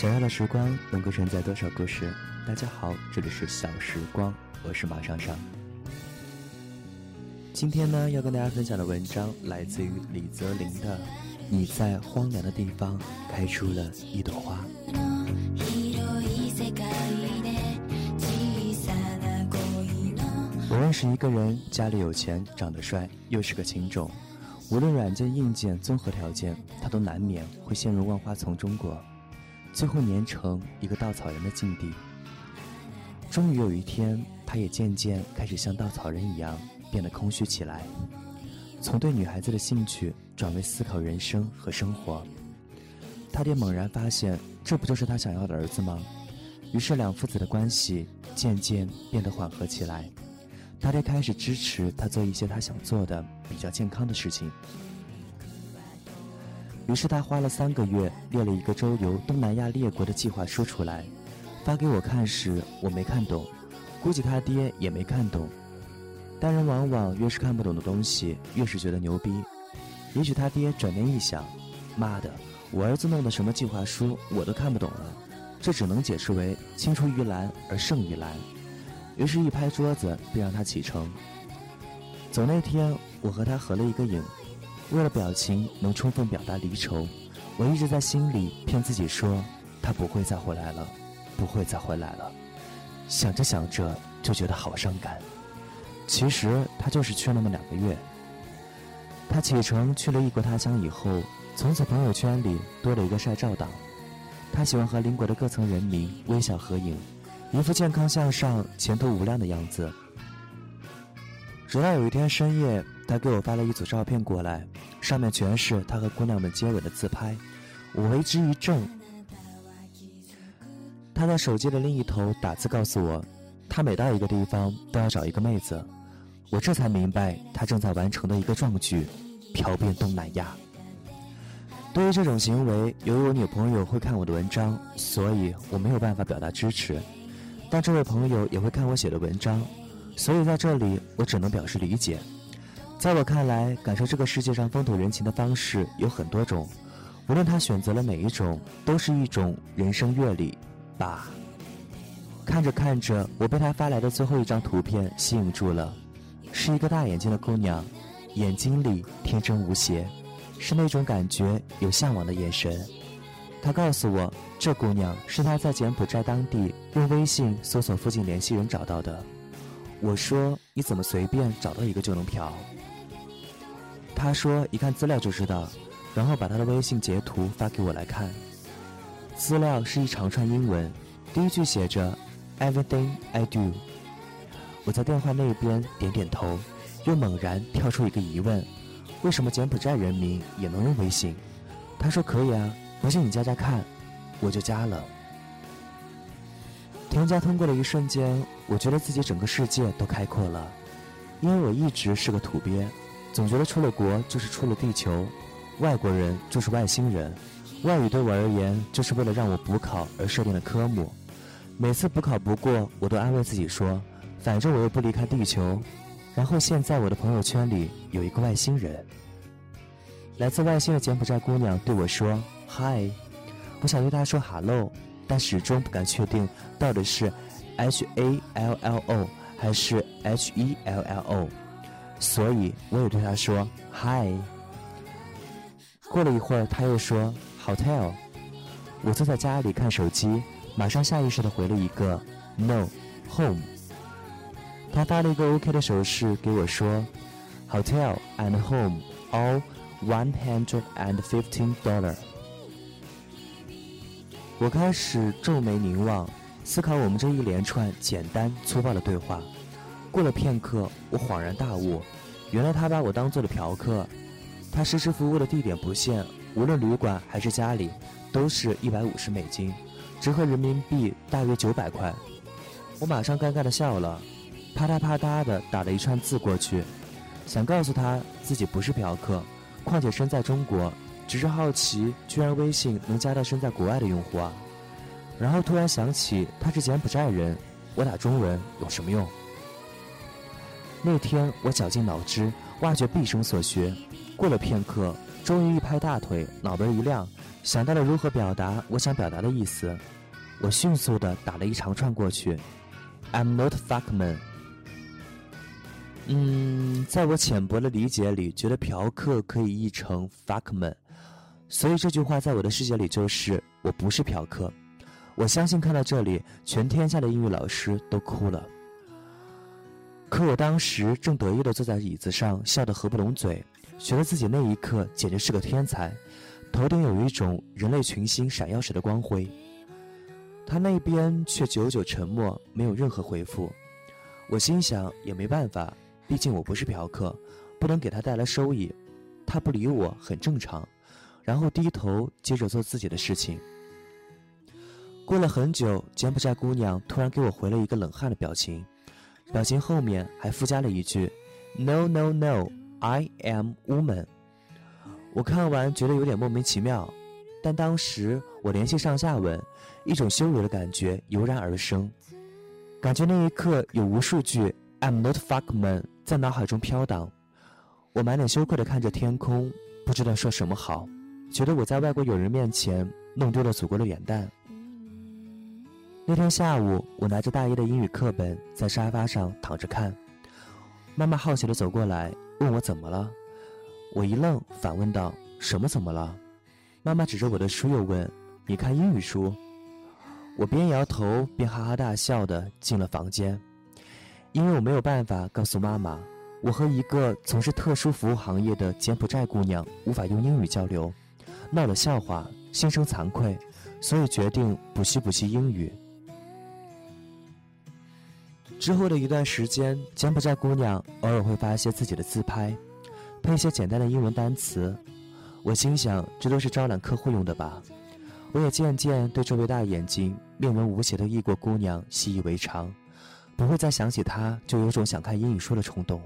想要的时光能够承载多少故事？大家好，这里是小时光，我是马尚尚。今天呢，要跟大家分享的文章来自于李泽林的《你在荒凉的地方开出了一朵花》。我认识一个人，家里有钱，长得帅，又是个情种，无论软件硬件综合条件，他都难免会陷入万花丛中过，最后粘成一个稻草人的境地。终于有一天，他也渐渐开始像稻草人一样变得空虚起来，从对女孩子的兴趣转为思考人生和生活。他爹猛然发现，这不就是他想要的儿子吗？于是两父子的关系渐渐变得缓和起来。他爹开始支持他做一些他想做的比较健康的事情，于是他花了三个月列了一个周游东南亚列国的计划书出来，发给我看时我没看懂，估计他爹也没看懂。但人往往越是看不懂的东西，越是觉得牛逼。也许他爹转念一想，妈的，我儿子弄的什么计划书我都看不懂了，这只能解释为青出于蓝而胜于蓝。于是，一拍桌子，便让他启程。走那天，我和他合了一个影。为了表情能充分表达离愁，我一直在心里骗自己说，他不会再回来了，不会再回来了。想着想着，就觉得好伤感。其实他就是去那么两个月。他启程去了异国他乡以后，从此朋友圈里多了一个晒照党。他喜欢和邻国的各层人民微笑合影。一副健康向上、前途无量的样子。直到有一天深夜，他给我发了一组照片过来，上面全是他和姑娘们接吻的自拍，我为之一怔。他在手机的另一头打字告诉我，他每到一个地方都要找一个妹子。我这才明白他正在完成的一个壮举：漂遍东南亚。对于这种行为，由于我女朋友会看我的文章，所以我没有办法表达支持。但这位朋友也会看我写的文章，所以在这里我只能表示理解。在我看来，感受这个世界上风土人情的方式有很多种，无论他选择了哪一种，都是一种人生阅历吧。看着看着，我被他发来的最后一张图片吸引住了，是一个大眼睛的姑娘，眼睛里天真无邪，是那种感觉有向往的眼神。他告诉我，这姑娘是他在柬埔寨当地用微信搜索附近联系人找到的。我说：“你怎么随便找到一个就能嫖？”他说：“一看资料就知道。”然后把他的微信截图发给我来看。资料是一长串英文，第一句写着 “Everything I do”。我在电话那边点点头，又猛然跳出一个疑问：为什么柬埔寨人民也能用微信？他说：“可以啊。”不信你加加看，我就加了。添加通过的一瞬间，我觉得自己整个世界都开阔了，因为我一直是个土鳖，总觉得出了国就是出了地球，外国人就是外星人，外语对我而言就是为了让我补考而设定的科目，每次补考不过，我都安慰自己说，反正我又不离开地球。然后现在我的朋友圈里有一个外星人，来自外星的柬埔寨姑娘对我说。嗨，我想对他说 hello，但始终不敢确定到底是 h a l l o 还是 h e l l o，所以我也对他说 hi。过了一会儿，他又说 hotel。我坐在家里看手机，马上下意识的回了一个 no home。他发了一个 OK 的手势给我说 hotel and home all one hundred and fifteen dollar。我开始皱眉凝望，思考我们这一连串简单粗暴的对话。过了片刻，我恍然大悟，原来他把我当做了嫖客。他实时服务的地点不限，无论旅馆还是家里，都是一百五十美金，折合人民币大约九百块。我马上尴尬的笑了，啪嗒啪嗒的打了一串字过去，想告诉他自己不是嫖客，况且身在中国。只是好奇，居然微信能加到身在国外的用户啊！然后突然想起他是柬埔寨人，我打中文有什么用？那天我绞尽脑汁挖掘毕生所学，过了片刻，终于一拍大腿，脑门一亮，想到了如何表达我想表达的意思，我迅速的打了一长串过去。I'm not fuck man。嗯，在我浅薄的理解里，觉得嫖客可以译成 fuck man，所以这句话在我的世界里就是我不是嫖客。我相信看到这里，全天下的英语老师都哭了。可我当时正得意的坐在椅子上，笑得合不拢嘴，觉得自己那一刻简直是个天才。头顶有一种人类群星闪耀时的光辉，他那边却久久沉默，没有任何回复。我心想也没办法，毕竟我不是嫖客，不能给他带来收益。他不理我很正常，然后低头接着做自己的事情。过了很久，柬埔寨姑娘突然给我回了一个冷汗的表情，表情后面还附加了一句：“No, no, no, I am woman。”我看完觉得有点莫名其妙，但当时我联系上下文，一种羞辱的感觉油然而生，感觉那一刻有无数句 "I'm not fuck man" 在脑海中飘荡。我满脸羞愧地看着天空，不知道说什么好，觉得我在外国友人面前弄丢了祖国的脸蛋。那天下午，我拿着大一的英语课本在沙发上躺着看，妈妈好奇地走过来问我怎么了。我一愣，反问道：“什么怎么了？”妈妈指着我的书又问：“你看英语书？”我边摇头边哈哈大笑的进了房间，因为我没有办法告诉妈妈，我和一个从事特殊服务行业的柬埔寨姑娘无法用英语交流，闹了笑话，心生惭愧，所以决定补习补习英语。之后的一段时间，柬埔寨姑娘偶尔会发一些自己的自拍。配一些简单的英文单词，我心想，这都是招揽客户用的吧。我也渐渐对这位大眼睛、面纹无邪的异国姑娘习以为常，不会再想起他就有种想看英语书的冲动。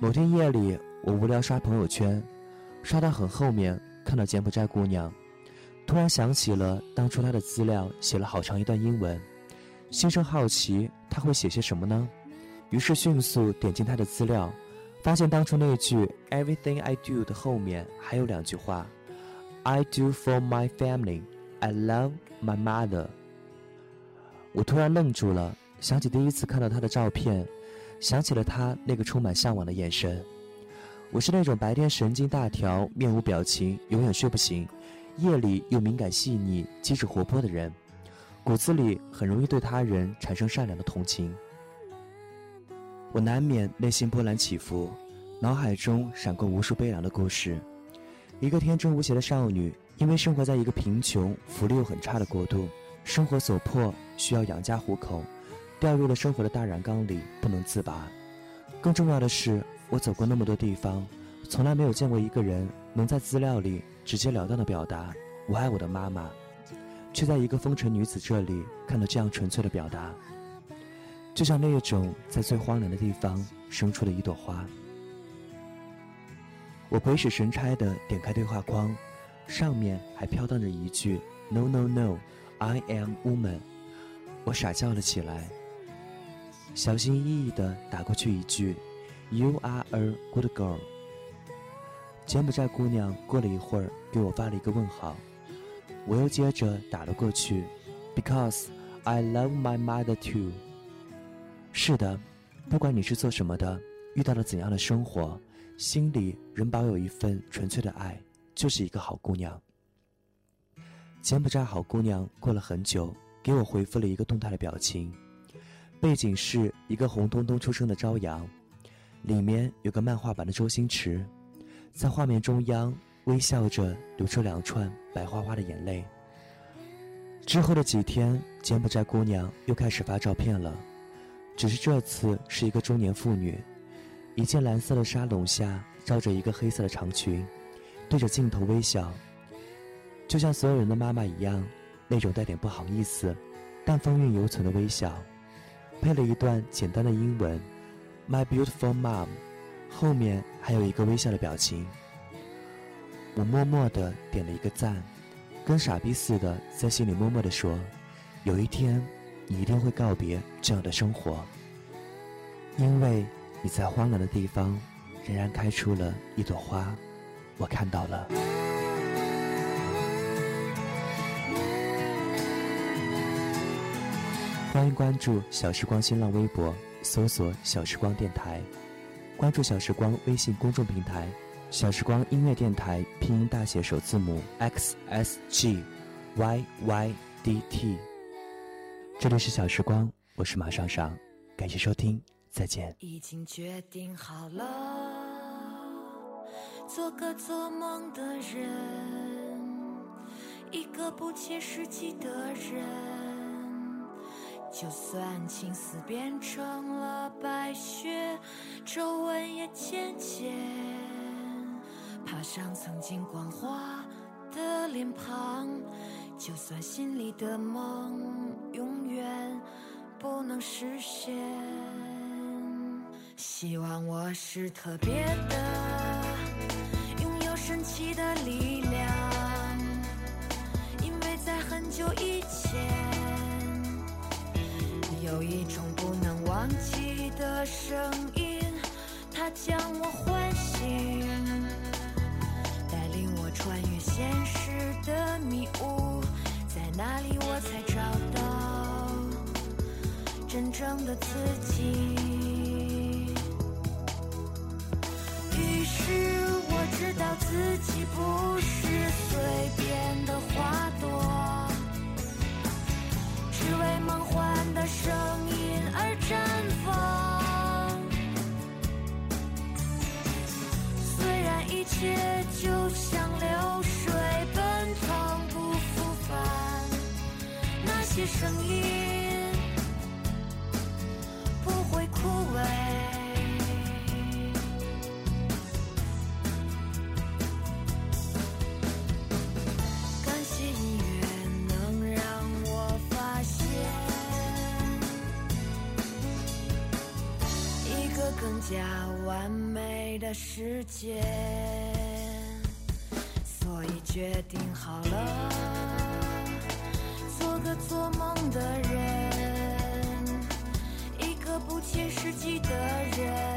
某天夜里，我无聊刷朋友圈，刷到很后面，看到柬埔寨姑娘，突然想起了当初她的资料写了好长一段英文，心生好奇，她会写些什么呢？于是迅速点进她的资料。发现当初那句 "Everything I do" 的后面还有两句话："I do for my family, I love my mother." 我突然愣住了，想起第一次看到他的照片，想起了他那个充满向往的眼神。我是那种白天神经大条、面无表情、永远睡不醒，夜里又敏感细腻、机智活泼的人，骨子里很容易对他人产生善良的同情。我难免内心波澜起伏，脑海中闪过无数悲凉的故事。一个天真无邪的少女，因为生活在一个贫穷、福利又很差的国度，生活所迫需要养家糊口，掉入了生活的大染缸里不能自拔。更重要的是，我走过那么多地方，从来没有见过一个人能在资料里直截了当的表达“我爱我的妈妈”，却在一个风尘女子这里看到这样纯粹的表达。就像那一种在最荒凉的地方生出的一朵花。我鬼使神差地点开对话框，上面还飘荡着一句 “No No No, I am woman”。我傻笑了起来，小心翼翼地打过去一句 “You are a good girl”。柬埔寨姑娘过了一会儿给我发了一个问号，我又接着打了过去，“Because I love my mother too”。是的，不管你是做什么的，遇到了怎样的生活，心里仍保有一份纯粹的爱，就是一个好姑娘。柬埔寨好姑娘过了很久，给我回复了一个动态的表情，背景是一个红彤彤出生的朝阳，里面有个漫画版的周星驰，在画面中央微笑着流出两串白花花的眼泪。之后的几天，柬埔寨姑娘又开始发照片了。只是这次是一个中年妇女，一件蓝色的纱笼下罩着一个黑色的长裙，对着镜头微笑，就像所有人的妈妈一样，那种带点不好意思，但风韵犹存的微笑，配了一段简单的英文，My beautiful mom，后面还有一个微笑的表情。我默默的点了一个赞，跟傻逼似的在心里默默的说，有一天。你一定会告别这样的生活，因为你在荒凉的地方仍然开出了一朵花，我看到了。欢迎关注小时光新浪微博，搜索“小时光电台”，关注小时光微信公众平台“小时光音乐电台”，拼音大写首字母 x s g y y d t。这里是小时光，我是马上上，感谢收听，再见。已经决定好了，做个做梦的人，一个不切实际的人。就算青丝变成了白雪，皱纹也渐渐爬上曾经光滑的脸庞。就算心里的梦永远不能实现，希望我是特别的，拥有神奇的力量，因为在很久以前。有一种不能忘记的声音，它将我唤醒，带领我穿越现实的迷雾，在那里我才找到真正的自己。加完美的世界，所以决定好了，做个做梦的人，一个不切实际的人。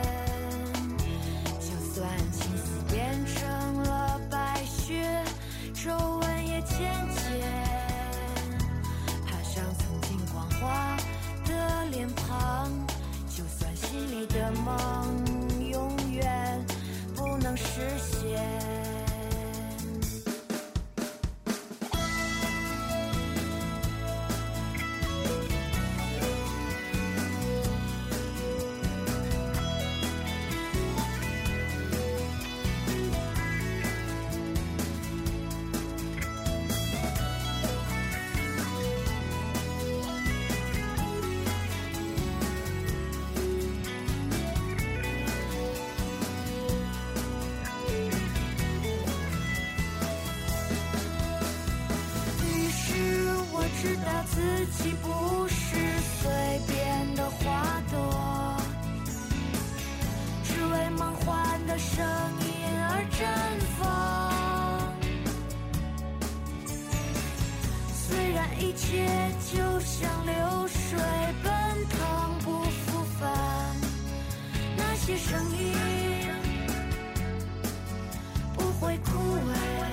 知道自己不是随便的花朵只为梦幻的声音而绽放虽然一切就像流水奔腾不复返那些声音不会枯萎